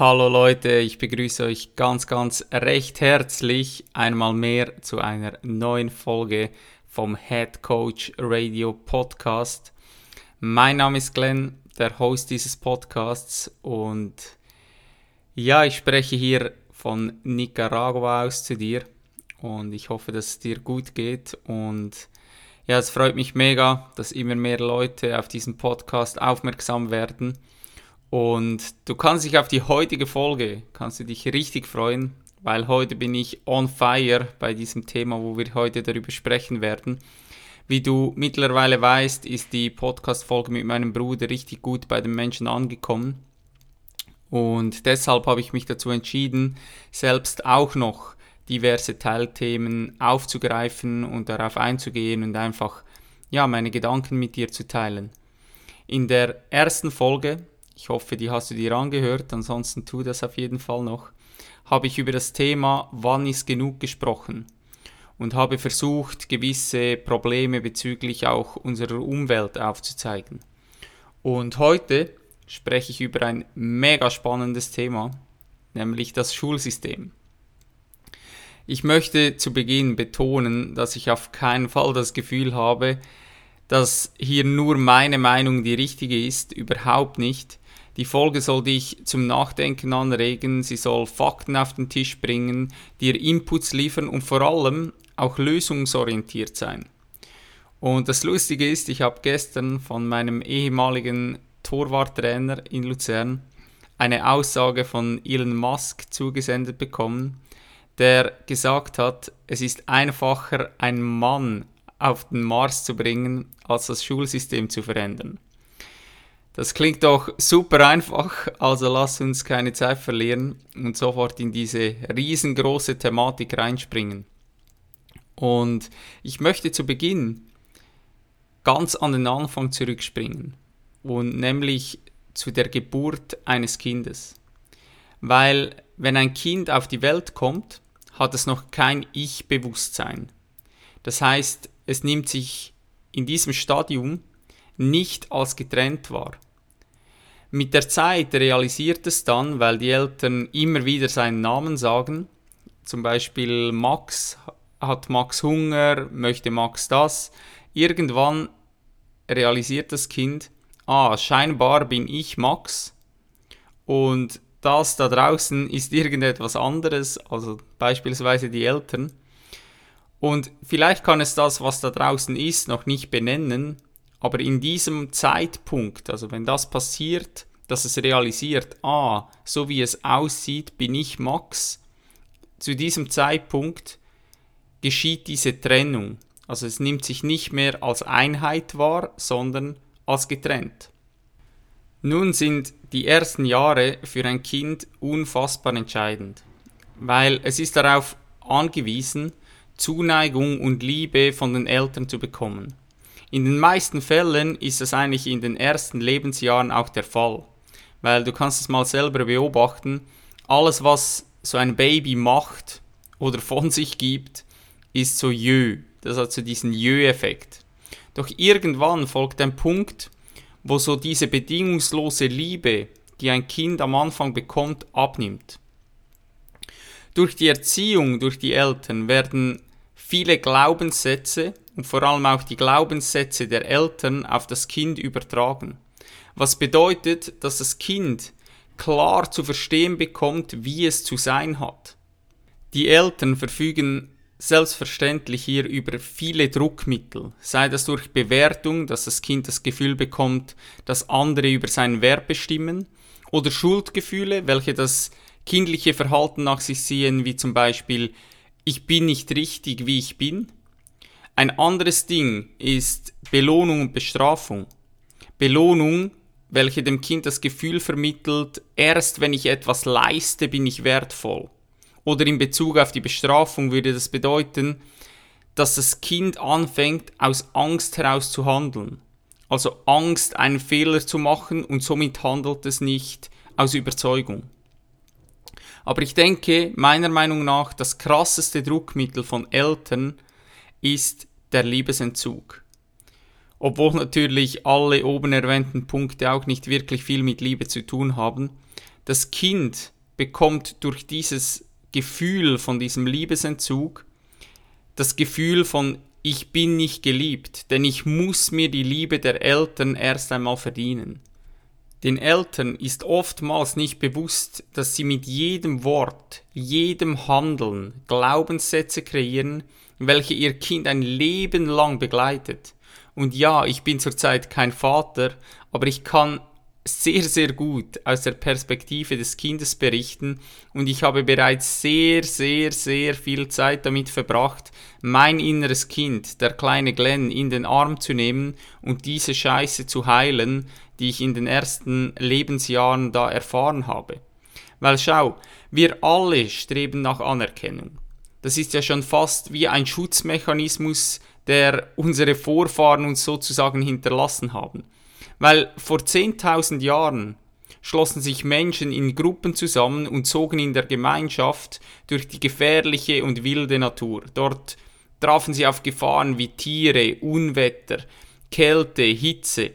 Hallo Leute, ich begrüße euch ganz, ganz recht herzlich einmal mehr zu einer neuen Folge vom Head Coach Radio Podcast. Mein Name ist Glenn, der Host dieses Podcasts und ja, ich spreche hier von Nicaragua aus zu dir und ich hoffe, dass es dir gut geht und ja, es freut mich mega, dass immer mehr Leute auf diesen Podcast aufmerksam werden und du kannst dich auf die heutige Folge, kannst du dich richtig freuen, weil heute bin ich on fire bei diesem Thema, wo wir heute darüber sprechen werden. Wie du mittlerweile weißt, ist die Podcast-Folge mit meinem Bruder richtig gut bei den Menschen angekommen. Und deshalb habe ich mich dazu entschieden, selbst auch noch diverse Teilthemen aufzugreifen und darauf einzugehen und einfach ja, meine Gedanken mit dir zu teilen. In der ersten Folge ich hoffe, die hast du dir angehört, ansonsten tu das auf jeden Fall noch, habe ich über das Thema Wann ist genug gesprochen und habe versucht, gewisse Probleme bezüglich auch unserer Umwelt aufzuzeigen. Und heute spreche ich über ein mega spannendes Thema, nämlich das Schulsystem. Ich möchte zu Beginn betonen, dass ich auf keinen Fall das Gefühl habe, dass hier nur meine Meinung die richtige ist, überhaupt nicht. Die Folge soll dich zum Nachdenken anregen, sie soll Fakten auf den Tisch bringen, dir Inputs liefern und vor allem auch lösungsorientiert sein. Und das Lustige ist, ich habe gestern von meinem ehemaligen Torwarttrainer in Luzern eine Aussage von Elon Musk zugesendet bekommen, der gesagt hat, es ist einfacher, einen Mann auf den Mars zu bringen, als das Schulsystem zu verändern. Das klingt doch super einfach, also lass uns keine Zeit verlieren und sofort in diese riesengroße Thematik reinspringen. Und ich möchte zu Beginn ganz an den Anfang zurückspringen und nämlich zu der Geburt eines Kindes. Weil wenn ein Kind auf die Welt kommt, hat es noch kein Ich-Bewusstsein. Das heißt, es nimmt sich in diesem Stadium nicht als getrennt war. Mit der Zeit realisiert es dann, weil die Eltern immer wieder seinen Namen sagen, zum Beispiel Max hat Max Hunger, möchte Max das. Irgendwann realisiert das Kind, ah, scheinbar bin ich Max und das da draußen ist irgendetwas anderes, also beispielsweise die Eltern. Und vielleicht kann es das, was da draußen ist, noch nicht benennen, aber in diesem Zeitpunkt, also wenn das passiert, dass es realisiert, ah, so wie es aussieht, bin ich Max, zu diesem Zeitpunkt geschieht diese Trennung. Also es nimmt sich nicht mehr als Einheit wahr, sondern als getrennt. Nun sind die ersten Jahre für ein Kind unfassbar entscheidend, weil es ist darauf angewiesen, Zuneigung und Liebe von den Eltern zu bekommen. In den meisten Fällen ist es eigentlich in den ersten Lebensjahren auch der Fall, weil du kannst es mal selber beobachten, alles was so ein Baby macht oder von sich gibt, ist so jö. Das hat so diesen Jö-Effekt. Doch irgendwann folgt ein Punkt, wo so diese bedingungslose Liebe, die ein Kind am Anfang bekommt, abnimmt. Durch die Erziehung durch die Eltern werden viele Glaubenssätze und vor allem auch die Glaubenssätze der Eltern auf das Kind übertragen. Was bedeutet, dass das Kind klar zu verstehen bekommt, wie es zu sein hat. Die Eltern verfügen selbstverständlich hier über viele Druckmittel, sei das durch Bewertung, dass das Kind das Gefühl bekommt, dass andere über seinen Wert bestimmen, oder Schuldgefühle, welche das kindliche Verhalten nach sich ziehen, wie zum Beispiel ich bin nicht richtig, wie ich bin. Ein anderes Ding ist Belohnung und Bestrafung. Belohnung, welche dem Kind das Gefühl vermittelt, erst wenn ich etwas leiste, bin ich wertvoll. Oder in Bezug auf die Bestrafung würde das bedeuten, dass das Kind anfängt, aus Angst heraus zu handeln. Also Angst, einen Fehler zu machen und somit handelt es nicht aus Überzeugung. Aber ich denke, meiner Meinung nach, das krasseste Druckmittel von Eltern ist der Liebesentzug. Obwohl natürlich alle oben erwähnten Punkte auch nicht wirklich viel mit Liebe zu tun haben. Das Kind bekommt durch dieses Gefühl von diesem Liebesentzug das Gefühl von ich bin nicht geliebt, denn ich muss mir die Liebe der Eltern erst einmal verdienen. Den Eltern ist oftmals nicht bewusst, dass sie mit jedem Wort, jedem Handeln Glaubenssätze kreieren, welche ihr Kind ein Leben lang begleitet. Und ja, ich bin zurzeit kein Vater, aber ich kann sehr, sehr gut aus der Perspektive des Kindes berichten und ich habe bereits sehr, sehr, sehr viel Zeit damit verbracht, mein inneres Kind, der kleine Glenn, in den Arm zu nehmen und diese Scheiße zu heilen, die ich in den ersten Lebensjahren da erfahren habe. Weil schau, wir alle streben nach Anerkennung. Das ist ja schon fast wie ein Schutzmechanismus, der unsere Vorfahren uns sozusagen hinterlassen haben. Weil vor 10.000 Jahren schlossen sich Menschen in Gruppen zusammen und zogen in der Gemeinschaft durch die gefährliche und wilde Natur. Dort trafen sie auf Gefahren wie Tiere, Unwetter, Kälte, Hitze.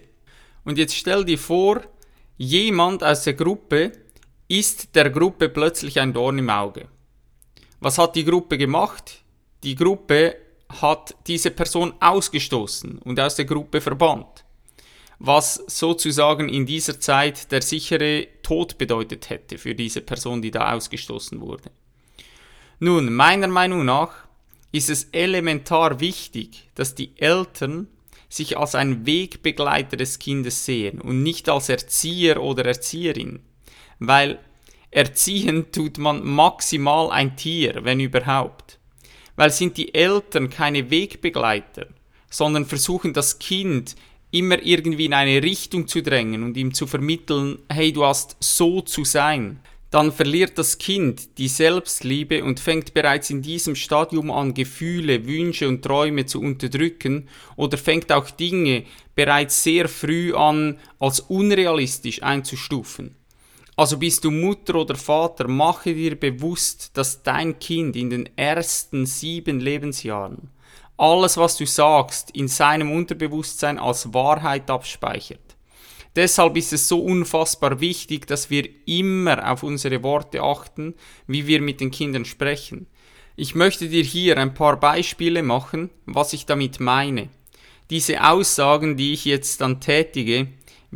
Und jetzt stell dir vor, jemand aus der Gruppe ist der Gruppe plötzlich ein Dorn im Auge. Was hat die Gruppe gemacht? Die Gruppe hat diese Person ausgestoßen und aus der Gruppe verbannt was sozusagen in dieser Zeit der sichere Tod bedeutet hätte für diese Person, die da ausgestoßen wurde. Nun, meiner Meinung nach ist es elementar wichtig, dass die Eltern sich als ein Wegbegleiter des Kindes sehen und nicht als Erzieher oder Erzieherin, weil erziehen tut man maximal ein Tier, wenn überhaupt. Weil sind die Eltern keine Wegbegleiter, sondern versuchen das Kind immer irgendwie in eine Richtung zu drängen und ihm zu vermitteln, hey, du hast so zu sein, dann verliert das Kind die Selbstliebe und fängt bereits in diesem Stadium an, Gefühle, Wünsche und Träume zu unterdrücken oder fängt auch Dinge bereits sehr früh an, als unrealistisch einzustufen. Also bist du Mutter oder Vater, mache dir bewusst, dass dein Kind in den ersten sieben Lebensjahren alles, was du sagst, in seinem Unterbewusstsein als Wahrheit abspeichert. Deshalb ist es so unfassbar wichtig, dass wir immer auf unsere Worte achten, wie wir mit den Kindern sprechen. Ich möchte dir hier ein paar Beispiele machen, was ich damit meine. Diese Aussagen, die ich jetzt dann tätige,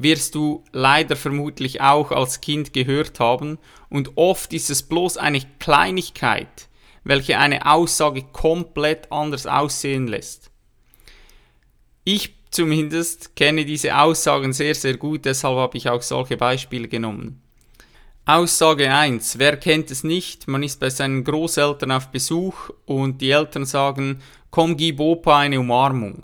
wirst du leider vermutlich auch als Kind gehört haben und oft ist es bloß eine Kleinigkeit, welche eine Aussage komplett anders aussehen lässt. Ich zumindest kenne diese Aussagen sehr, sehr gut, deshalb habe ich auch solche Beispiele genommen. Aussage 1. Wer kennt es nicht? Man ist bei seinen Großeltern auf Besuch und die Eltern sagen, komm, gib Opa eine Umarmung.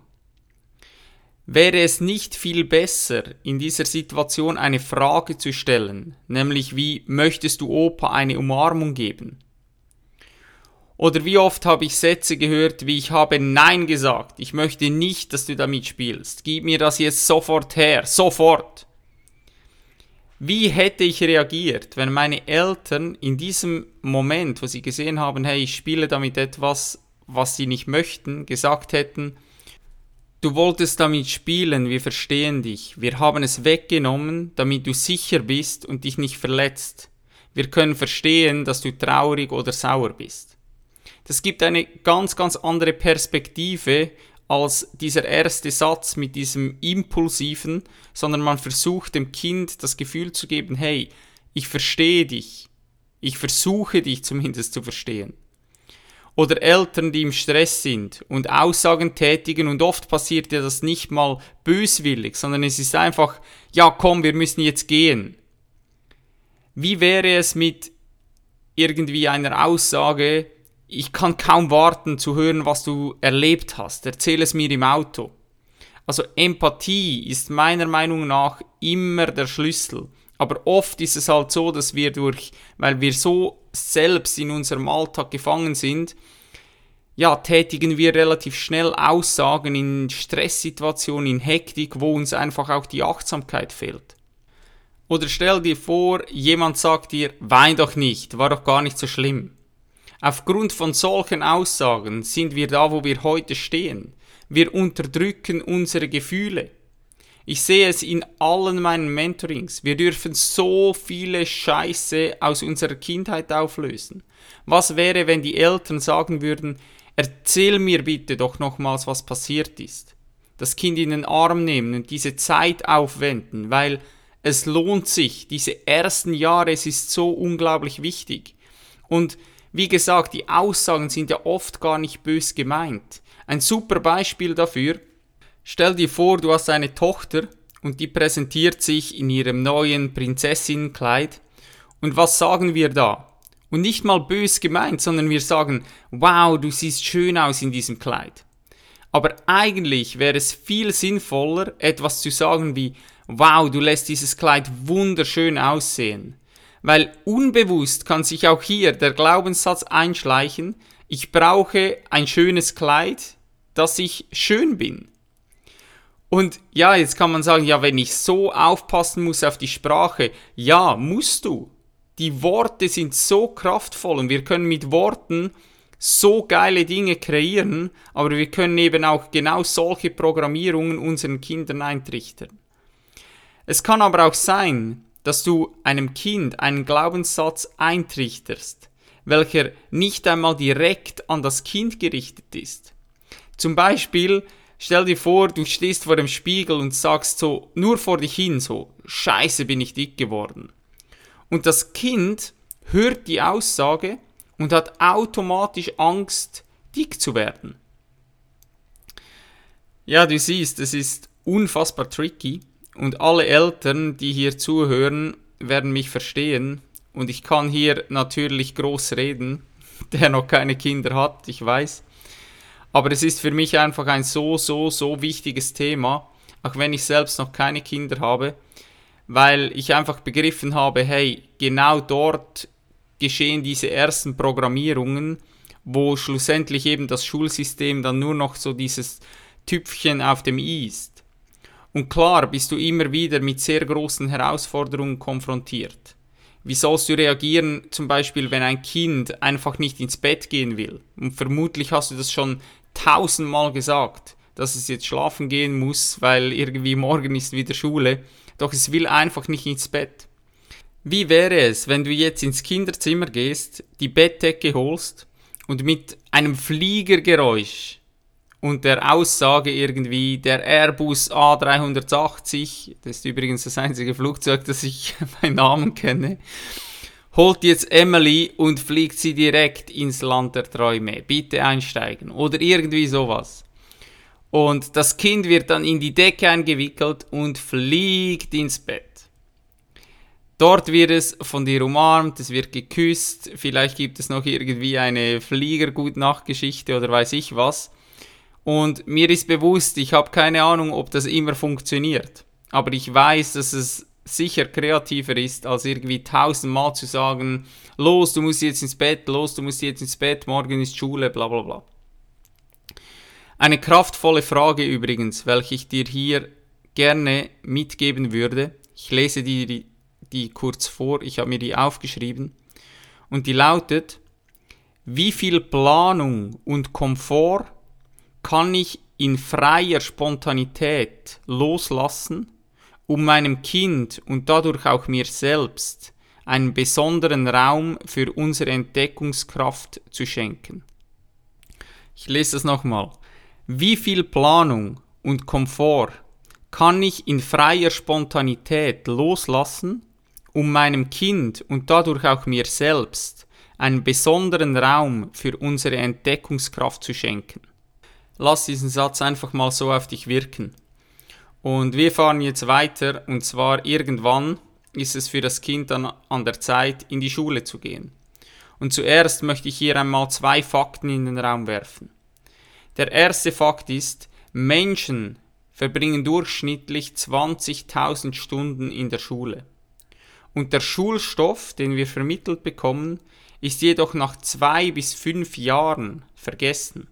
Wäre es nicht viel besser, in dieser Situation eine Frage zu stellen, nämlich wie möchtest du Opa eine Umarmung geben? Oder wie oft habe ich Sätze gehört, wie ich habe Nein gesagt. Ich möchte nicht, dass du damit spielst. Gib mir das jetzt sofort her. Sofort. Wie hätte ich reagiert, wenn meine Eltern in diesem Moment, wo sie gesehen haben, hey, ich spiele damit etwas, was sie nicht möchten, gesagt hätten, du wolltest damit spielen, wir verstehen dich, wir haben es weggenommen, damit du sicher bist und dich nicht verletzt. Wir können verstehen, dass du traurig oder sauer bist. Das gibt eine ganz, ganz andere Perspektive als dieser erste Satz mit diesem impulsiven, sondern man versucht dem Kind das Gefühl zu geben, hey, ich verstehe dich. Ich versuche dich zumindest zu verstehen. Oder Eltern, die im Stress sind und Aussagen tätigen und oft passiert ja das nicht mal böswillig, sondern es ist einfach, ja komm, wir müssen jetzt gehen. Wie wäre es mit irgendwie einer Aussage, ich kann kaum warten zu hören, was du erlebt hast. Erzähl es mir im Auto. Also Empathie ist meiner Meinung nach immer der Schlüssel. Aber oft ist es halt so, dass wir durch, weil wir so selbst in unserem Alltag gefangen sind, ja, tätigen wir relativ schnell Aussagen in Stresssituationen, in Hektik, wo uns einfach auch die Achtsamkeit fehlt. Oder stell dir vor, jemand sagt dir, wein doch nicht, war doch gar nicht so schlimm. Aufgrund von solchen Aussagen sind wir da, wo wir heute stehen. Wir unterdrücken unsere Gefühle. Ich sehe es in allen meinen Mentorings. Wir dürfen so viele Scheiße aus unserer Kindheit auflösen. Was wäre, wenn die Eltern sagen würden, erzähl mir bitte doch nochmals, was passiert ist. Das Kind in den Arm nehmen und diese Zeit aufwenden, weil es lohnt sich, diese ersten Jahre, es ist so unglaublich wichtig. Und wie gesagt, die Aussagen sind ja oft gar nicht bös gemeint. Ein super Beispiel dafür, stell dir vor, du hast eine Tochter und die präsentiert sich in ihrem neuen Prinzessinnenkleid. Und was sagen wir da? Und nicht mal bös gemeint, sondern wir sagen, wow, du siehst schön aus in diesem Kleid. Aber eigentlich wäre es viel sinnvoller, etwas zu sagen wie, wow, du lässt dieses Kleid wunderschön aussehen. Weil unbewusst kann sich auch hier der Glaubenssatz einschleichen, ich brauche ein schönes Kleid, dass ich schön bin. Und ja, jetzt kann man sagen, ja, wenn ich so aufpassen muss auf die Sprache, ja, musst du. Die Worte sind so kraftvoll und wir können mit Worten so geile Dinge kreieren, aber wir können eben auch genau solche Programmierungen unseren Kindern eintrichtern. Es kann aber auch sein, dass du einem Kind einen Glaubenssatz eintrichterst, welcher nicht einmal direkt an das Kind gerichtet ist. Zum Beispiel, stell dir vor, du stehst vor dem Spiegel und sagst so nur vor dich hin so, scheiße bin ich dick geworden. Und das Kind hört die Aussage und hat automatisch Angst, dick zu werden. Ja, du siehst, es ist unfassbar tricky und alle Eltern, die hier zuhören, werden mich verstehen. Und ich kann hier natürlich groß reden, der noch keine Kinder hat, ich weiß. Aber es ist für mich einfach ein so, so, so wichtiges Thema, auch wenn ich selbst noch keine Kinder habe, weil ich einfach begriffen habe, hey, genau dort geschehen diese ersten Programmierungen, wo schlussendlich eben das Schulsystem dann nur noch so dieses Tüpfchen auf dem i ist. Und klar bist du immer wieder mit sehr großen Herausforderungen konfrontiert. Wie sollst du reagieren, zum Beispiel, wenn ein Kind einfach nicht ins Bett gehen will? Und vermutlich hast du das schon tausendmal gesagt, dass es jetzt schlafen gehen muss, weil irgendwie morgen ist wieder Schule. Doch es will einfach nicht ins Bett. Wie wäre es, wenn du jetzt ins Kinderzimmer gehst, die Bettdecke holst und mit einem Fliegergeräusch und der Aussage irgendwie, der Airbus A380, das ist übrigens das einzige Flugzeug, das ich bei Namen kenne, holt jetzt Emily und fliegt sie direkt ins Land der Träume. Bitte einsteigen. Oder irgendwie sowas. Und das Kind wird dann in die Decke eingewickelt und fliegt ins Bett. Dort wird es von dir umarmt, es wird geküsst, vielleicht gibt es noch irgendwie eine Fliegergutnachtgeschichte oder weiß ich was. Und mir ist bewusst, ich habe keine Ahnung, ob das immer funktioniert. Aber ich weiß, dass es sicher kreativer ist, als irgendwie tausendmal zu sagen, los, du musst jetzt ins Bett, los, du musst jetzt ins Bett, morgen ist Schule, bla bla bla. Eine kraftvolle Frage übrigens, welche ich dir hier gerne mitgeben würde. Ich lese dir die, die kurz vor, ich habe mir die aufgeschrieben. Und die lautet, wie viel Planung und Komfort kann ich in freier Spontanität loslassen, um meinem Kind und dadurch auch mir selbst einen besonderen Raum für unsere Entdeckungskraft zu schenken. Ich lese es nochmal. Wie viel Planung und Komfort kann ich in freier Spontanität loslassen, um meinem Kind und dadurch auch mir selbst einen besonderen Raum für unsere Entdeckungskraft zu schenken? lass diesen Satz einfach mal so auf dich wirken. Und wir fahren jetzt weiter und zwar irgendwann ist es für das Kind dann an der Zeit, in die Schule zu gehen. Und zuerst möchte ich hier einmal zwei Fakten in den Raum werfen. Der erste Fakt ist, Menschen verbringen durchschnittlich 20.000 Stunden in der Schule. und der Schulstoff, den wir vermittelt bekommen, ist jedoch nach zwei bis fünf Jahren vergessen.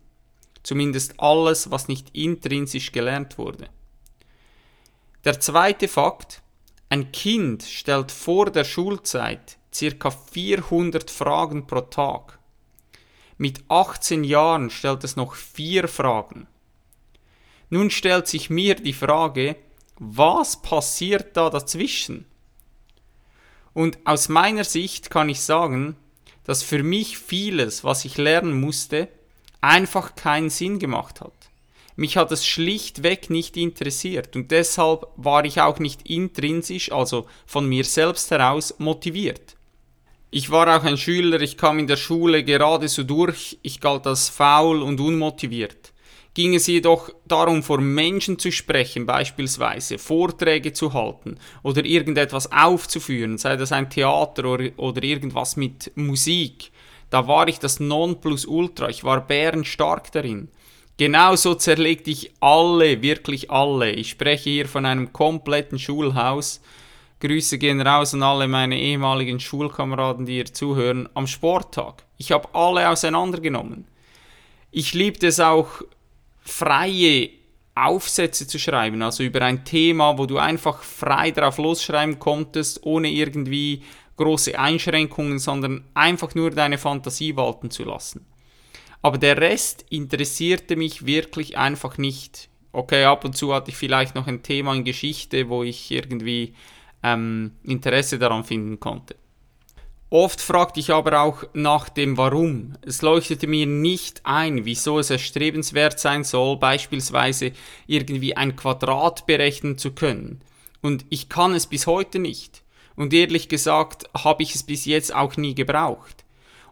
Zumindest alles, was nicht intrinsisch gelernt wurde. Der zweite Fakt, ein Kind stellt vor der Schulzeit ca. 400 Fragen pro Tag. Mit 18 Jahren stellt es noch vier Fragen. Nun stellt sich mir die Frage, was passiert da dazwischen? Und aus meiner Sicht kann ich sagen, dass für mich vieles, was ich lernen musste, einfach keinen Sinn gemacht hat. Mich hat es schlichtweg nicht interessiert und deshalb war ich auch nicht intrinsisch, also von mir selbst heraus, motiviert. Ich war auch ein Schüler, ich kam in der Schule gerade so durch, ich galt als faul und unmotiviert. Ging es jedoch darum, vor Menschen zu sprechen, beispielsweise Vorträge zu halten oder irgendetwas aufzuführen, sei das ein Theater oder, irgendwas mit Musik, da war ich das Nonplusultra, ich war bärenstark darin. Genauso zerlegte ich alle, wirklich alle. Ich spreche hier von einem kompletten Schulhaus. Grüße gehen raus an alle meine ehemaligen Schulkameraden, die hier zuhören, am Sporttag. Ich habe alle auseinandergenommen. Ich liebte es auch, freie Aufsätze zu schreiben, also über ein Thema, wo du einfach frei drauf losschreiben konntest, ohne irgendwie große Einschränkungen, sondern einfach nur deine Fantasie walten zu lassen. Aber der Rest interessierte mich wirklich einfach nicht. Okay, ab und zu hatte ich vielleicht noch ein Thema in Geschichte, wo ich irgendwie ähm, Interesse daran finden konnte. Oft fragte ich aber auch nach dem Warum. Es leuchtete mir nicht ein, wieso es erstrebenswert sein soll, beispielsweise irgendwie ein Quadrat berechnen zu können. Und ich kann es bis heute nicht und ehrlich gesagt habe ich es bis jetzt auch nie gebraucht.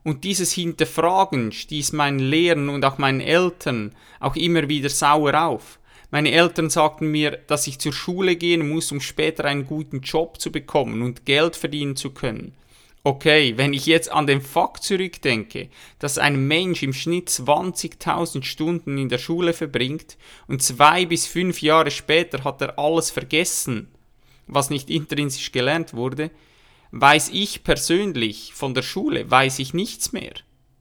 Und dieses Hinterfragen stieß meinen Lehrern und auch meinen Eltern auch immer wieder sauer auf. Meine Eltern sagten mir, dass ich zur Schule gehen muss, um später einen guten Job zu bekommen und Geld verdienen zu können. Okay, wenn ich jetzt an den Fakt zurückdenke, dass ein Mensch im Schnitt 20.000 Stunden in der Schule verbringt und zwei bis fünf Jahre später hat er alles vergessen, was nicht intrinsisch gelernt wurde, weiß ich persönlich von der Schule, weiß ich nichts mehr.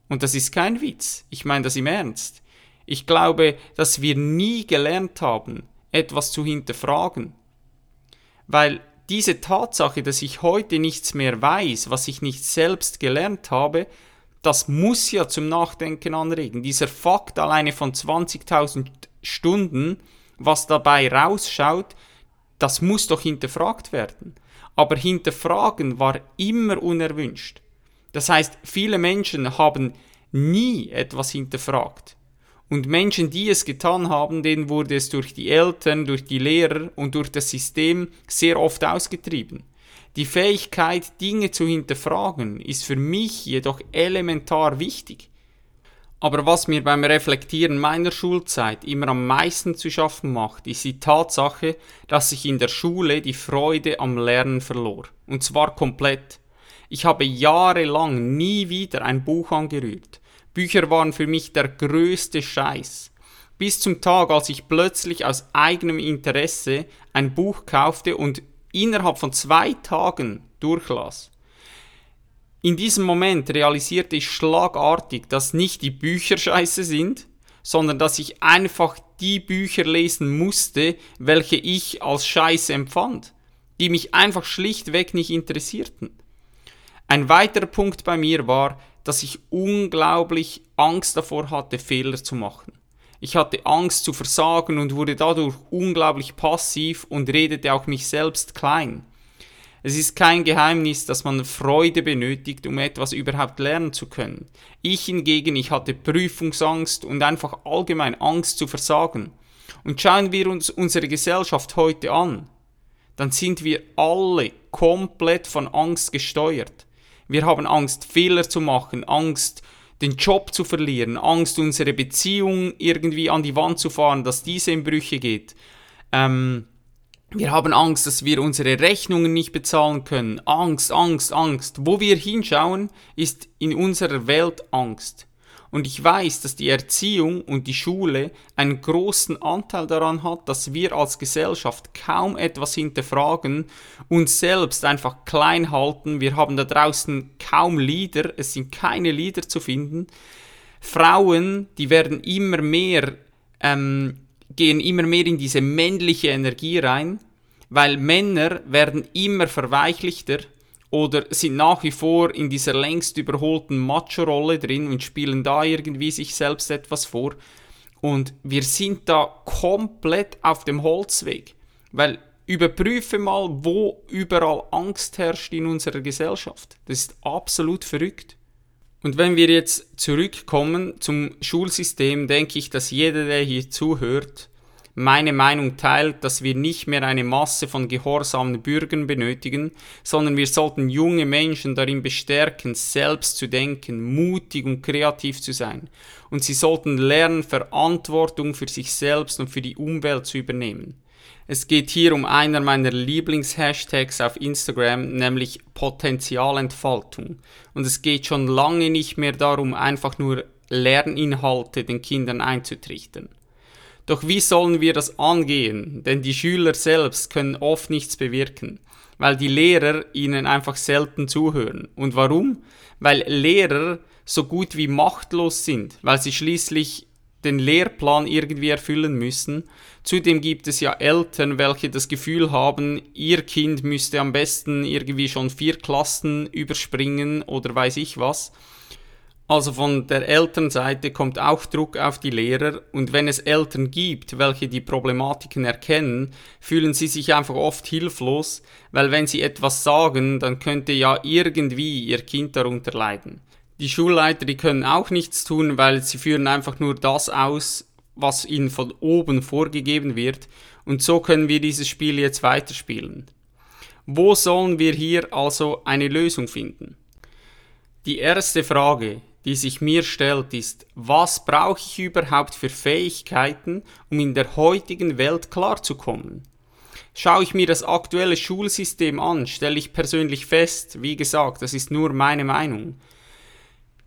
Und das ist kein Witz. Ich meine das im Ernst. Ich glaube, dass wir nie gelernt haben, etwas zu hinterfragen. Weil diese Tatsache, dass ich heute nichts mehr weiß, was ich nicht selbst gelernt habe, das muss ja zum Nachdenken anregen. Dieser Fakt alleine von 20.000 Stunden, was dabei rausschaut, das muss doch hinterfragt werden. Aber hinterfragen war immer unerwünscht. Das heißt, viele Menschen haben nie etwas hinterfragt. Und Menschen, die es getan haben, denen wurde es durch die Eltern, durch die Lehrer und durch das System sehr oft ausgetrieben. Die Fähigkeit, Dinge zu hinterfragen, ist für mich jedoch elementar wichtig. Aber was mir beim Reflektieren meiner Schulzeit immer am meisten zu schaffen macht, ist die Tatsache, dass ich in der Schule die Freude am Lernen verlor. Und zwar komplett. Ich habe jahrelang nie wieder ein Buch angerührt. Bücher waren für mich der größte Scheiß. Bis zum Tag, als ich plötzlich aus eigenem Interesse ein Buch kaufte und innerhalb von zwei Tagen durchlas. In diesem Moment realisierte ich schlagartig, dass nicht die Bücher scheiße sind, sondern dass ich einfach die Bücher lesen musste, welche ich als scheiße empfand, die mich einfach schlichtweg nicht interessierten. Ein weiterer Punkt bei mir war, dass ich unglaublich Angst davor hatte, Fehler zu machen. Ich hatte Angst zu versagen und wurde dadurch unglaublich passiv und redete auch mich selbst klein. Es ist kein Geheimnis, dass man Freude benötigt, um etwas überhaupt lernen zu können. Ich hingegen, ich hatte Prüfungsangst und einfach allgemein Angst zu versagen. Und schauen wir uns unsere Gesellschaft heute an, dann sind wir alle komplett von Angst gesteuert. Wir haben Angst, Fehler zu machen, Angst, den Job zu verlieren, Angst, unsere Beziehung irgendwie an die Wand zu fahren, dass diese in Brüche geht. Ähm, wir haben Angst, dass wir unsere Rechnungen nicht bezahlen können. Angst, Angst, Angst. Wo wir hinschauen, ist in unserer Welt Angst. Und ich weiß, dass die Erziehung und die Schule einen großen Anteil daran hat, dass wir als Gesellschaft kaum etwas hinterfragen, uns selbst einfach klein halten. Wir haben da draußen kaum Lieder, es sind keine Lieder zu finden. Frauen, die werden immer mehr, ähm, gehen immer mehr in diese männliche Energie rein, weil Männer werden immer verweichlichter oder sind nach wie vor in dieser längst überholten Macho-Rolle drin und spielen da irgendwie sich selbst etwas vor. Und wir sind da komplett auf dem Holzweg, weil überprüfe mal, wo überall Angst herrscht in unserer Gesellschaft. Das ist absolut verrückt. Und wenn wir jetzt zurückkommen zum Schulsystem, denke ich, dass jeder, der hier zuhört, meine Meinung teilt, dass wir nicht mehr eine Masse von gehorsamen Bürgern benötigen, sondern wir sollten junge Menschen darin bestärken, selbst zu denken, mutig und kreativ zu sein. Und sie sollten lernen, Verantwortung für sich selbst und für die Umwelt zu übernehmen. Es geht hier um einer meiner Lieblingshashtags auf Instagram, nämlich Potenzialentfaltung. Und es geht schon lange nicht mehr darum, einfach nur Lerninhalte den Kindern einzutrichtern. Doch wie sollen wir das angehen? Denn die Schüler selbst können oft nichts bewirken, weil die Lehrer ihnen einfach selten zuhören. Und warum? Weil Lehrer so gut wie machtlos sind, weil sie schließlich den Lehrplan irgendwie erfüllen müssen. Zudem gibt es ja Eltern, welche das Gefühl haben, ihr Kind müsste am besten irgendwie schon vier Klassen überspringen oder weiß ich was. Also von der Elternseite kommt auch Druck auf die Lehrer und wenn es Eltern gibt, welche die Problematiken erkennen, fühlen sie sich einfach oft hilflos, weil wenn sie etwas sagen, dann könnte ja irgendwie ihr Kind darunter leiden. Die Schulleiter, die können auch nichts tun, weil sie führen einfach nur das aus, was ihnen von oben vorgegeben wird und so können wir dieses Spiel jetzt weiterspielen. Wo sollen wir hier also eine Lösung finden? Die erste Frage, die sich mir stellt, ist, was brauche ich überhaupt für Fähigkeiten, um in der heutigen Welt klarzukommen? Schaue ich mir das aktuelle Schulsystem an, stelle ich persönlich fest, wie gesagt, das ist nur meine Meinung,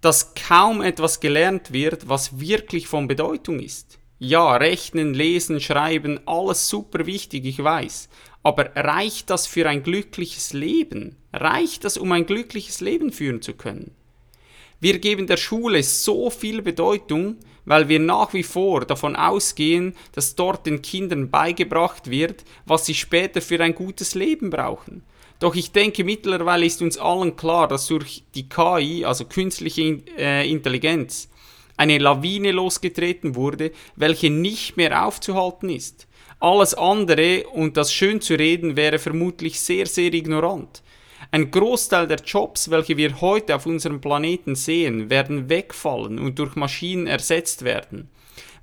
dass kaum etwas gelernt wird, was wirklich von Bedeutung ist. Ja, rechnen, lesen, schreiben, alles super wichtig, ich weiß. Aber reicht das für ein glückliches Leben? Reicht das, um ein glückliches Leben führen zu können? Wir geben der Schule so viel Bedeutung, weil wir nach wie vor davon ausgehen, dass dort den Kindern beigebracht wird, was sie später für ein gutes Leben brauchen. Doch ich denke, mittlerweile ist uns allen klar, dass durch die KI, also künstliche äh, Intelligenz, eine Lawine losgetreten wurde, welche nicht mehr aufzuhalten ist. Alles andere und das schön zu reden wäre vermutlich sehr, sehr ignorant. Ein Großteil der Jobs, welche wir heute auf unserem Planeten sehen, werden wegfallen und durch Maschinen ersetzt werden.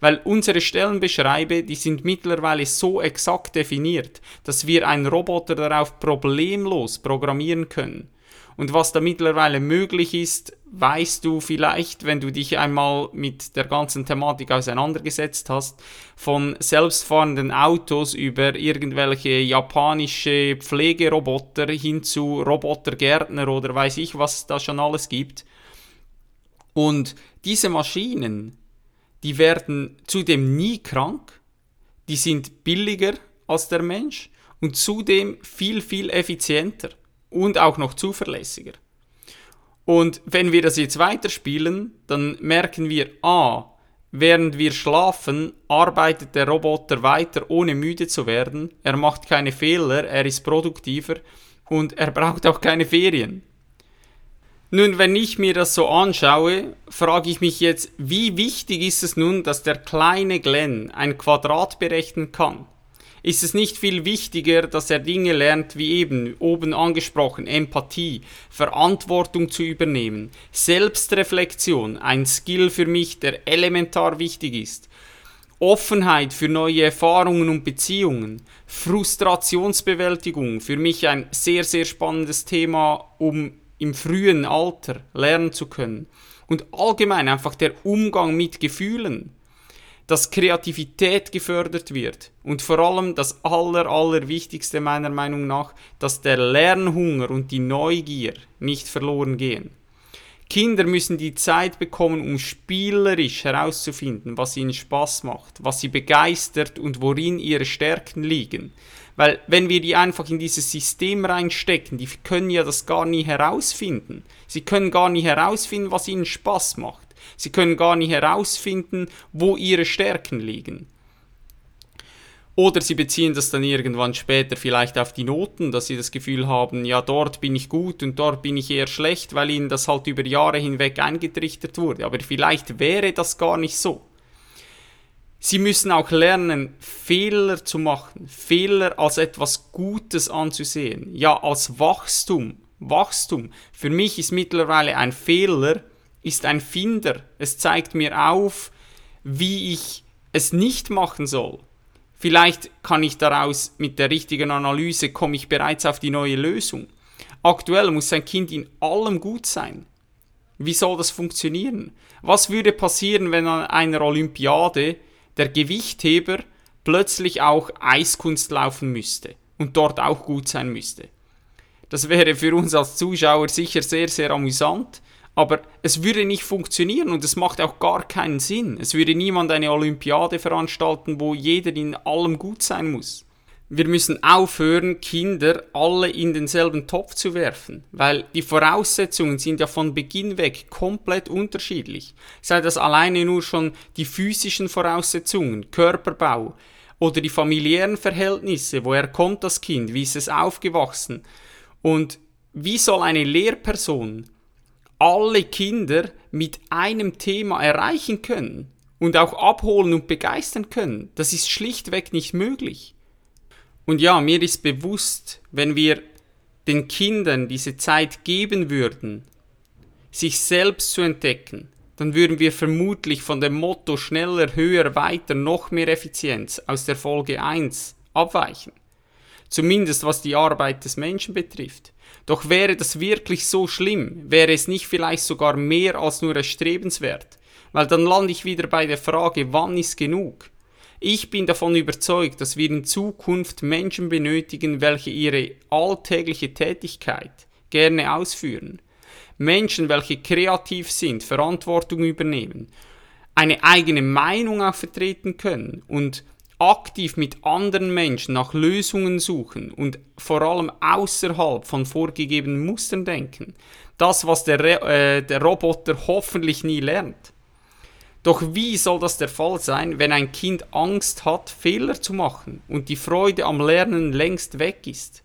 Weil unsere Stellenbeschreibe, die sind mittlerweile so exakt definiert, dass wir einen Roboter darauf problemlos programmieren können. Und was da mittlerweile möglich ist, weißt du vielleicht, wenn du dich einmal mit der ganzen Thematik auseinandergesetzt hast, von selbstfahrenden Autos über irgendwelche japanische Pflegeroboter hin zu Robotergärtner oder weiß ich, was da schon alles gibt. Und diese Maschinen, die werden zudem nie krank, die sind billiger als der Mensch und zudem viel, viel effizienter und auch noch zuverlässiger. Und wenn wir das jetzt weiterspielen, dann merken wir, ah, während wir schlafen, arbeitet der Roboter weiter, ohne müde zu werden. Er macht keine Fehler, er ist produktiver und er braucht auch keine Ferien. Nun, wenn ich mir das so anschaue, frage ich mich jetzt, wie wichtig ist es nun, dass der kleine Glenn ein Quadrat berechnen kann? ist es nicht viel wichtiger, dass er Dinge lernt, wie eben oben angesprochen, Empathie, Verantwortung zu übernehmen, Selbstreflexion, ein Skill für mich, der elementar wichtig ist, Offenheit für neue Erfahrungen und Beziehungen, Frustrationsbewältigung, für mich ein sehr, sehr spannendes Thema, um im frühen Alter lernen zu können. Und allgemein einfach der Umgang mit Gefühlen dass Kreativität gefördert wird und vor allem das aller, aller Wichtigste meiner Meinung nach, dass der Lernhunger und die Neugier nicht verloren gehen. Kinder müssen die Zeit bekommen, um spielerisch herauszufinden, was ihnen Spaß macht, was sie begeistert und worin ihre Stärken liegen. Weil wenn wir die einfach in dieses System reinstecken, die können ja das gar nie herausfinden. Sie können gar nie herausfinden, was ihnen Spaß macht. Sie können gar nie herausfinden, wo ihre Stärken liegen. Oder sie beziehen das dann irgendwann später vielleicht auf die Noten, dass sie das Gefühl haben, ja, dort bin ich gut und dort bin ich eher schlecht, weil ihnen das halt über Jahre hinweg eingetrichtert wurde. Aber vielleicht wäre das gar nicht so. Sie müssen auch lernen, Fehler zu machen, Fehler als etwas Gutes anzusehen, ja, als Wachstum. Wachstum. Für mich ist mittlerweile ein Fehler, ist ein Finder. Es zeigt mir auf, wie ich es nicht machen soll Vielleicht kann ich daraus mit der richtigen Analyse, komme ich bereits auf die neue Lösung. Aktuell muss ein Kind in allem gut sein. Wie soll das funktionieren? Was würde passieren, wenn an einer Olympiade der Gewichtheber plötzlich auch Eiskunst laufen müsste und dort auch gut sein müsste? Das wäre für uns als Zuschauer sicher sehr, sehr amüsant, aber es würde nicht funktionieren und es macht auch gar keinen Sinn. Es würde niemand eine Olympiade veranstalten, wo jeder in allem gut sein muss. Wir müssen aufhören, Kinder alle in denselben Topf zu werfen, weil die Voraussetzungen sind ja von Beginn weg komplett unterschiedlich. Sei das alleine nur schon die physischen Voraussetzungen, Körperbau oder die familiären Verhältnisse, woher kommt das Kind, wie ist es aufgewachsen und wie soll eine Lehrperson alle Kinder mit einem Thema erreichen können und auch abholen und begeistern können. Das ist schlichtweg nicht möglich. Und ja, mir ist bewusst, wenn wir den Kindern diese Zeit geben würden, sich selbst zu entdecken, dann würden wir vermutlich von dem Motto schneller, höher, weiter, noch mehr Effizienz aus der Folge 1 abweichen. Zumindest was die Arbeit des Menschen betrifft. Doch wäre das wirklich so schlimm, wäre es nicht vielleicht sogar mehr als nur erstrebenswert, weil dann lande ich wieder bei der Frage, wann ist genug? Ich bin davon überzeugt, dass wir in Zukunft Menschen benötigen, welche ihre alltägliche Tätigkeit gerne ausführen. Menschen, welche kreativ sind, Verantwortung übernehmen, eine eigene Meinung auch vertreten können und aktiv mit anderen Menschen nach Lösungen suchen und vor allem außerhalb von vorgegebenen Mustern denken. Das, was der, äh, der Roboter hoffentlich nie lernt. Doch wie soll das der Fall sein, wenn ein Kind Angst hat, Fehler zu machen und die Freude am Lernen längst weg ist?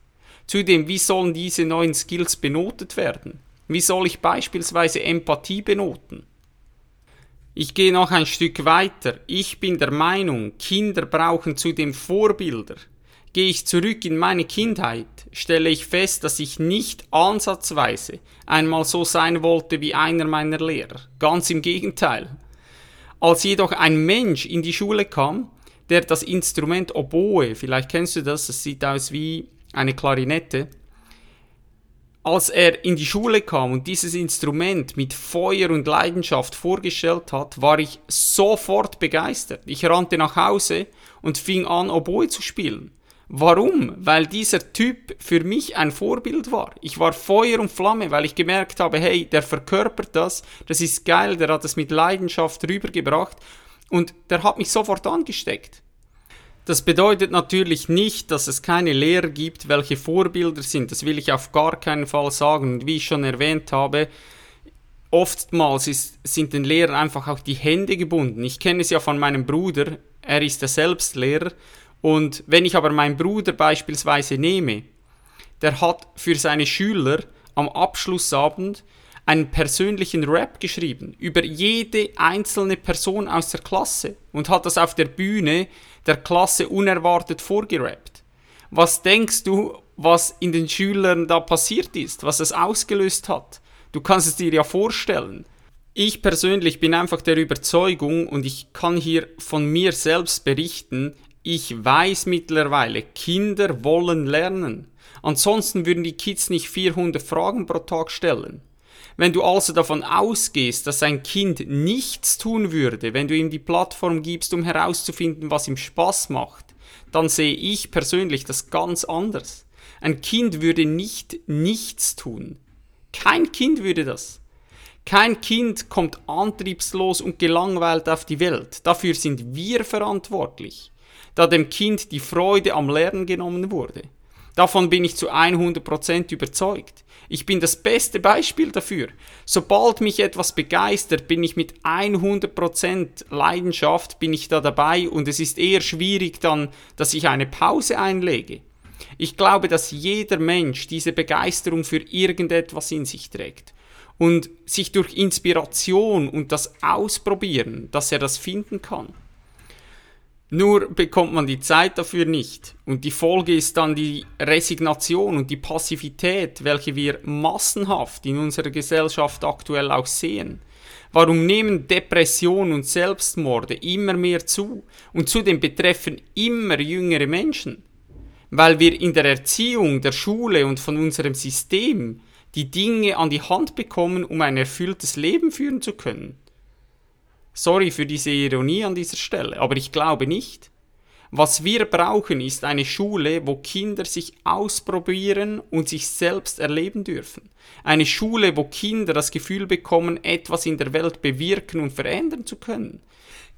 Zudem, wie sollen diese neuen Skills benotet werden? Wie soll ich beispielsweise Empathie benoten? Ich gehe noch ein Stück weiter. Ich bin der Meinung, Kinder brauchen zudem Vorbilder. Gehe ich zurück in meine Kindheit, stelle ich fest, dass ich nicht ansatzweise einmal so sein wollte wie einer meiner Lehrer. Ganz im Gegenteil. Als jedoch ein Mensch in die Schule kam, der das Instrument Oboe, vielleicht kennst du das, das sieht aus wie eine Klarinette, als er in die Schule kam und dieses Instrument mit Feuer und Leidenschaft vorgestellt hat, war ich sofort begeistert. Ich rannte nach Hause und fing an, Oboe zu spielen. Warum? Weil dieser Typ für mich ein Vorbild war. Ich war Feuer und Flamme, weil ich gemerkt habe, hey, der verkörpert das, das ist geil, der hat es mit Leidenschaft rübergebracht und der hat mich sofort angesteckt. Das bedeutet natürlich nicht, dass es keine Lehrer gibt, welche Vorbilder sind. Das will ich auf gar keinen Fall sagen. Und wie ich schon erwähnt habe, oftmals ist, sind den Lehrern einfach auch die Hände gebunden. Ich kenne es ja von meinem Bruder, er ist ja selbst Lehrer. Und wenn ich aber meinen Bruder beispielsweise nehme, der hat für seine Schüler am Abschlussabend einen persönlichen Rap geschrieben über jede einzelne Person aus der Klasse und hat das auf der Bühne der Klasse unerwartet vorgerappt. Was denkst du, was in den Schülern da passiert ist, was es ausgelöst hat? Du kannst es dir ja vorstellen. Ich persönlich bin einfach der Überzeugung und ich kann hier von mir selbst berichten, ich weiß mittlerweile, Kinder wollen lernen. Ansonsten würden die Kids nicht 400 Fragen pro Tag stellen. Wenn du also davon ausgehst, dass ein Kind nichts tun würde, wenn du ihm die Plattform gibst, um herauszufinden, was ihm Spaß macht, dann sehe ich persönlich das ganz anders. Ein Kind würde nicht nichts tun. Kein Kind würde das. Kein Kind kommt antriebslos und gelangweilt auf die Welt. Dafür sind wir verantwortlich, da dem Kind die Freude am Lernen genommen wurde. Davon bin ich zu 100% überzeugt. Ich bin das beste Beispiel dafür. Sobald mich etwas begeistert, bin ich mit 100% Leidenschaft, bin ich da dabei und es ist eher schwierig dann, dass ich eine Pause einlege. Ich glaube, dass jeder Mensch diese Begeisterung für irgendetwas in sich trägt und sich durch Inspiration und das Ausprobieren, dass er das finden kann. Nur bekommt man die Zeit dafür nicht. Und die Folge ist dann die Resignation und die Passivität, welche wir massenhaft in unserer Gesellschaft aktuell auch sehen. Warum nehmen Depressionen und Selbstmorde immer mehr zu und zudem betreffen immer jüngere Menschen? Weil wir in der Erziehung, der Schule und von unserem System die Dinge an die Hand bekommen, um ein erfülltes Leben führen zu können. Sorry für diese Ironie an dieser Stelle, aber ich glaube nicht. Was wir brauchen, ist eine Schule, wo Kinder sich ausprobieren und sich selbst erleben dürfen. Eine Schule, wo Kinder das Gefühl bekommen, etwas in der Welt bewirken und verändern zu können.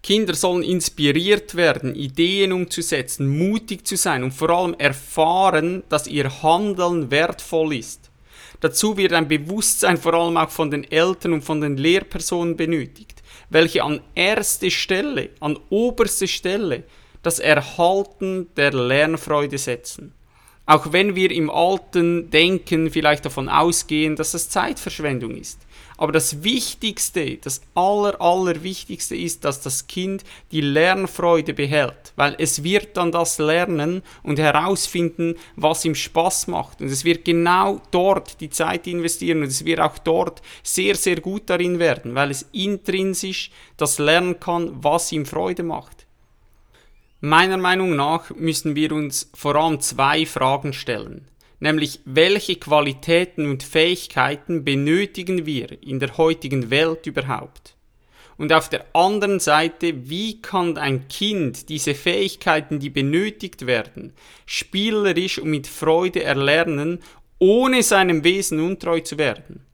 Kinder sollen inspiriert werden, Ideen umzusetzen, mutig zu sein und vor allem erfahren, dass ihr Handeln wertvoll ist. Dazu wird ein Bewusstsein vor allem auch von den Eltern und von den Lehrpersonen benötigt, welche an erste Stelle, an oberste Stelle das Erhalten der Lernfreude setzen. Auch wenn wir im alten Denken vielleicht davon ausgehen, dass das Zeitverschwendung ist. Aber das Wichtigste, das Aller, Allerwichtigste ist, dass das Kind die Lernfreude behält, weil es wird dann das lernen und herausfinden, was ihm Spaß macht. Und es wird genau dort die Zeit investieren und es wird auch dort sehr, sehr gut darin werden, weil es intrinsisch das lernen kann, was ihm Freude macht. Meiner Meinung nach müssen wir uns vor allem zwei Fragen stellen nämlich welche Qualitäten und Fähigkeiten benötigen wir in der heutigen Welt überhaupt? Und auf der anderen Seite, wie kann ein Kind diese Fähigkeiten, die benötigt werden, spielerisch und mit Freude erlernen, ohne seinem Wesen untreu zu werden?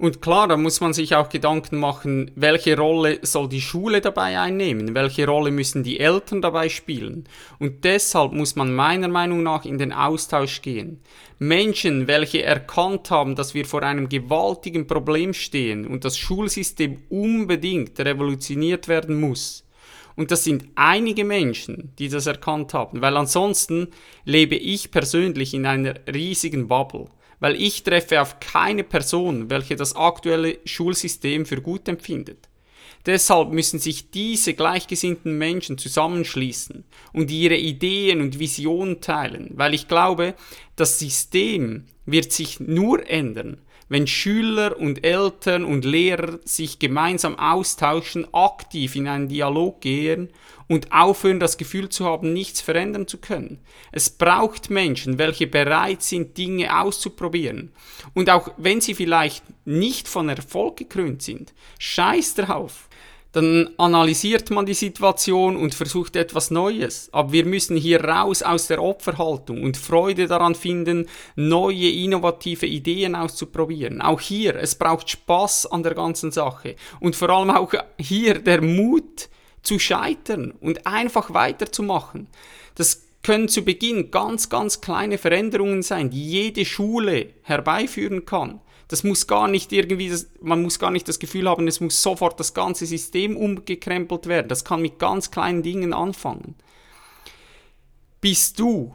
Und klar, da muss man sich auch Gedanken machen, welche Rolle soll die Schule dabei einnehmen, welche Rolle müssen die Eltern dabei spielen. Und deshalb muss man meiner Meinung nach in den Austausch gehen. Menschen, welche erkannt haben, dass wir vor einem gewaltigen Problem stehen und das Schulsystem unbedingt revolutioniert werden muss. Und das sind einige Menschen, die das erkannt haben, weil ansonsten lebe ich persönlich in einer riesigen Bubble weil ich treffe auf keine Person, welche das aktuelle Schulsystem für gut empfindet. Deshalb müssen sich diese gleichgesinnten Menschen zusammenschließen und ihre Ideen und Visionen teilen, weil ich glaube, das System wird sich nur ändern, wenn Schüler und Eltern und Lehrer sich gemeinsam austauschen, aktiv in einen Dialog gehen und aufhören, das Gefühl zu haben, nichts verändern zu können. Es braucht Menschen, welche bereit sind, Dinge auszuprobieren. Und auch wenn sie vielleicht nicht von Erfolg gekrönt sind, scheiß drauf dann analysiert man die Situation und versucht etwas Neues. Aber wir müssen hier raus aus der Opferhaltung und Freude daran finden, neue, innovative Ideen auszuprobieren. Auch hier, es braucht Spaß an der ganzen Sache und vor allem auch hier der Mut zu scheitern und einfach weiterzumachen. Das können zu Beginn ganz, ganz kleine Veränderungen sein, die jede Schule herbeiführen kann. Das muss gar nicht irgendwie, das, man muss gar nicht das Gefühl haben, es muss sofort das ganze System umgekrempelt werden. Das kann mit ganz kleinen Dingen anfangen. Bist du,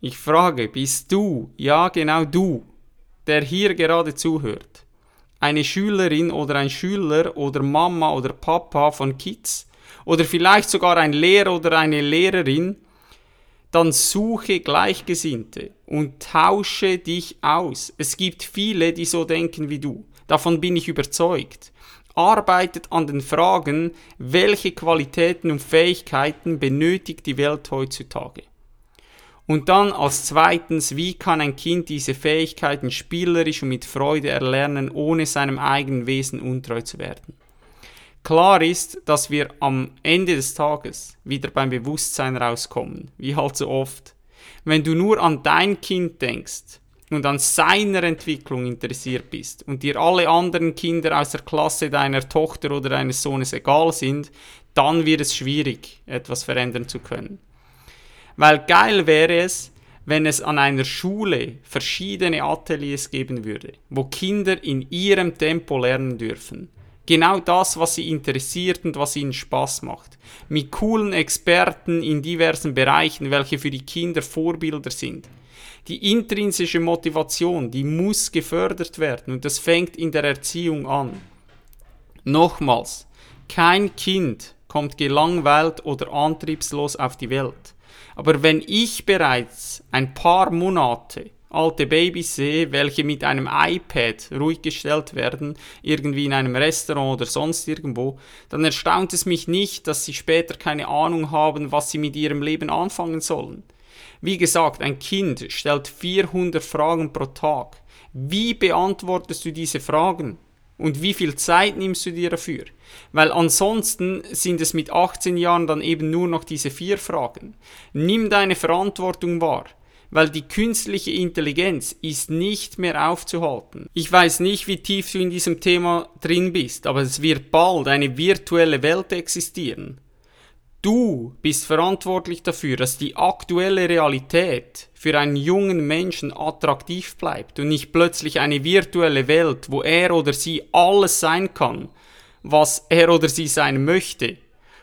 ich frage, bist du, ja genau du, der hier gerade zuhört, eine Schülerin oder ein Schüler oder Mama oder Papa von Kids oder vielleicht sogar ein Lehrer oder eine Lehrerin, dann suche Gleichgesinnte und tausche dich aus. Es gibt viele, die so denken wie du. Davon bin ich überzeugt. Arbeitet an den Fragen, welche Qualitäten und Fähigkeiten benötigt die Welt heutzutage. Und dann als zweitens, wie kann ein Kind diese Fähigkeiten spielerisch und mit Freude erlernen, ohne seinem eigenen Wesen untreu zu werden. Klar ist, dass wir am Ende des Tages wieder beim Bewusstsein rauskommen, wie halt so oft. Wenn du nur an dein Kind denkst und an seiner Entwicklung interessiert bist und dir alle anderen Kinder aus der Klasse deiner Tochter oder deines Sohnes egal sind, dann wird es schwierig, etwas verändern zu können. Weil geil wäre es, wenn es an einer Schule verschiedene Ateliers geben würde, wo Kinder in ihrem Tempo lernen dürfen. Genau das, was sie interessiert und was ihnen Spaß macht. Mit coolen Experten in diversen Bereichen, welche für die Kinder Vorbilder sind. Die intrinsische Motivation, die muss gefördert werden und das fängt in der Erziehung an. Nochmals, kein Kind kommt gelangweilt oder antriebslos auf die Welt. Aber wenn ich bereits ein paar Monate alte Babys sehe, welche mit einem iPad ruhig gestellt werden, irgendwie in einem Restaurant oder sonst irgendwo, dann erstaunt es mich nicht, dass sie später keine Ahnung haben, was sie mit ihrem Leben anfangen sollen. Wie gesagt, ein Kind stellt 400 Fragen pro Tag. Wie beantwortest du diese Fragen? Und wie viel Zeit nimmst du dir dafür? Weil ansonsten sind es mit 18 Jahren dann eben nur noch diese vier Fragen. Nimm deine Verantwortung wahr weil die künstliche Intelligenz ist nicht mehr aufzuhalten. Ich weiß nicht, wie tief du in diesem Thema drin bist, aber es wird bald eine virtuelle Welt existieren. Du bist verantwortlich dafür, dass die aktuelle Realität für einen jungen Menschen attraktiv bleibt und nicht plötzlich eine virtuelle Welt, wo er oder sie alles sein kann, was er oder sie sein möchte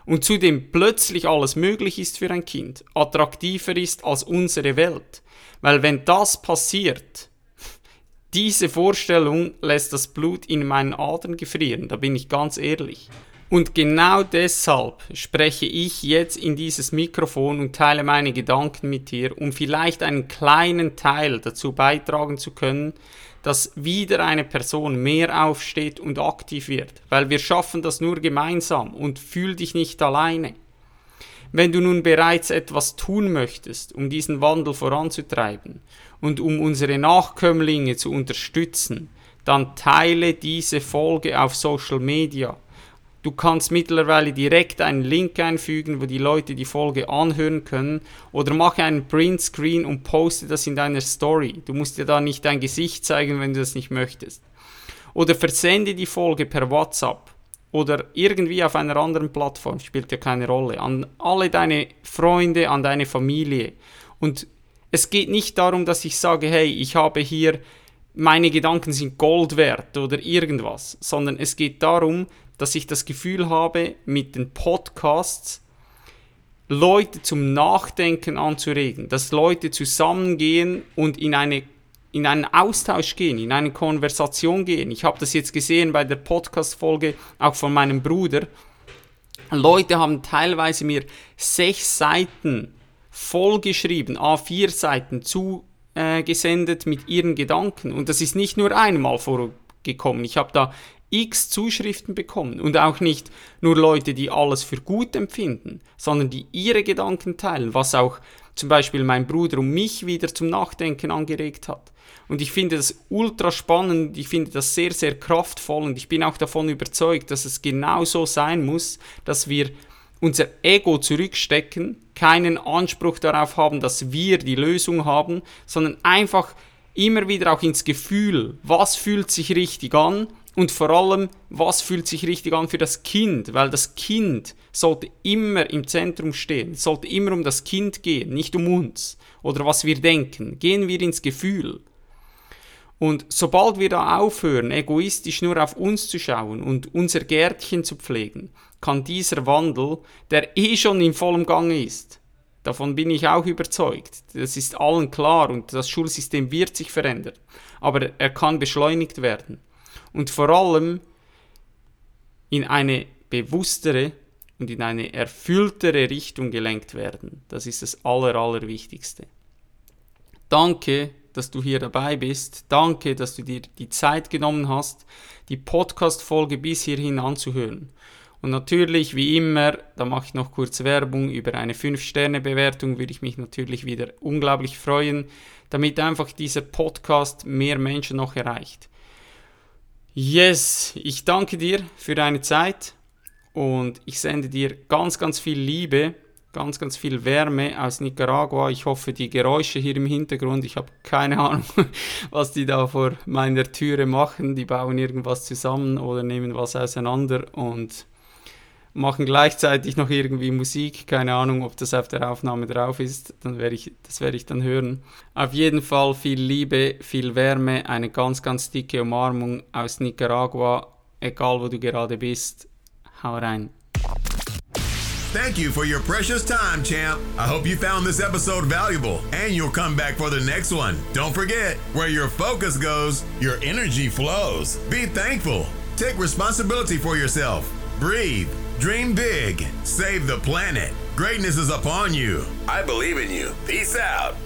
und zudem plötzlich alles möglich ist für ein Kind, attraktiver ist als unsere Welt. Weil wenn das passiert, diese Vorstellung lässt das Blut in meinen Adern gefrieren, da bin ich ganz ehrlich. Und genau deshalb spreche ich jetzt in dieses Mikrofon und teile meine Gedanken mit dir, um vielleicht einen kleinen Teil dazu beitragen zu können, dass wieder eine Person mehr aufsteht und aktiv wird, weil wir schaffen das nur gemeinsam und fühl dich nicht alleine. Wenn du nun bereits etwas tun möchtest, um diesen Wandel voranzutreiben und um unsere Nachkömmlinge zu unterstützen, dann teile diese Folge auf Social Media Du kannst mittlerweile direkt einen Link einfügen, wo die Leute die Folge anhören können. Oder mache einen Printscreen und poste das in deiner Story. Du musst dir da nicht dein Gesicht zeigen, wenn du das nicht möchtest. Oder versende die Folge per WhatsApp oder irgendwie auf einer anderen Plattform, spielt ja keine Rolle, an alle deine Freunde, an deine Familie. Und es geht nicht darum, dass ich sage, hey, ich habe hier, meine Gedanken sind Gold wert oder irgendwas, sondern es geht darum, dass ich das Gefühl habe, mit den Podcasts Leute zum Nachdenken anzuregen, dass Leute zusammengehen und in, eine, in einen Austausch gehen, in eine Konversation gehen. Ich habe das jetzt gesehen bei der Podcast-Folge auch von meinem Bruder. Leute haben teilweise mir sechs Seiten vollgeschrieben, A4 Seiten zugesendet mit ihren Gedanken. Und das ist nicht nur einmal vorgekommen. Ich habe da x Zuschriften bekommen und auch nicht nur Leute, die alles für gut empfinden, sondern die ihre Gedanken teilen, was auch zum Beispiel mein Bruder und mich wieder zum Nachdenken angeregt hat. Und ich finde das ultra spannend, ich finde das sehr, sehr kraftvoll und ich bin auch davon überzeugt, dass es genau so sein muss, dass wir unser Ego zurückstecken, keinen Anspruch darauf haben, dass wir die Lösung haben, sondern einfach immer wieder auch ins Gefühl, was fühlt sich richtig an und vor allem, was fühlt sich richtig an für das Kind, weil das Kind sollte immer im Zentrum stehen, sollte immer um das Kind gehen, nicht um uns oder was wir denken. Gehen wir ins Gefühl. Und sobald wir da aufhören, egoistisch nur auf uns zu schauen und unser Gärtchen zu pflegen, kann dieser Wandel, der eh schon in vollem Gange ist, davon bin ich auch überzeugt, das ist allen klar und das Schulsystem wird sich verändern, aber er kann beschleunigt werden und vor allem in eine bewusstere und in eine erfülltere Richtung gelenkt werden. Das ist das Aller, Allerwichtigste. Danke, dass du hier dabei bist. Danke, dass du dir die Zeit genommen hast, die Podcast-Folge bis hierhin anzuhören. Und natürlich, wie immer, da mache ich noch kurz Werbung über eine 5-Sterne-Bewertung, würde ich mich natürlich wieder unglaublich freuen, damit einfach dieser Podcast mehr Menschen noch erreicht. Yes, ich danke dir für deine Zeit und ich sende dir ganz, ganz viel Liebe ganz, ganz viel Wärme aus Nicaragua. Ich hoffe, die Geräusche hier im Hintergrund, ich habe keine Ahnung, was die da vor meiner Türe machen. Die bauen irgendwas zusammen oder nehmen was auseinander und machen gleichzeitig noch irgendwie Musik. Keine Ahnung, ob das auf der Aufnahme drauf ist. Dann werde ich, das werde ich dann hören. Auf jeden Fall viel Liebe, viel Wärme, eine ganz, ganz dicke Umarmung aus Nicaragua. Egal wo du gerade bist. Hau rein. Thank you for your precious time, champ. I hope you found this episode valuable and you'll come back for the next one. Don't forget, where your focus goes, your energy flows. Be thankful. Take responsibility for yourself. Breathe. Dream big. Save the planet. Greatness is upon you. I believe in you. Peace out.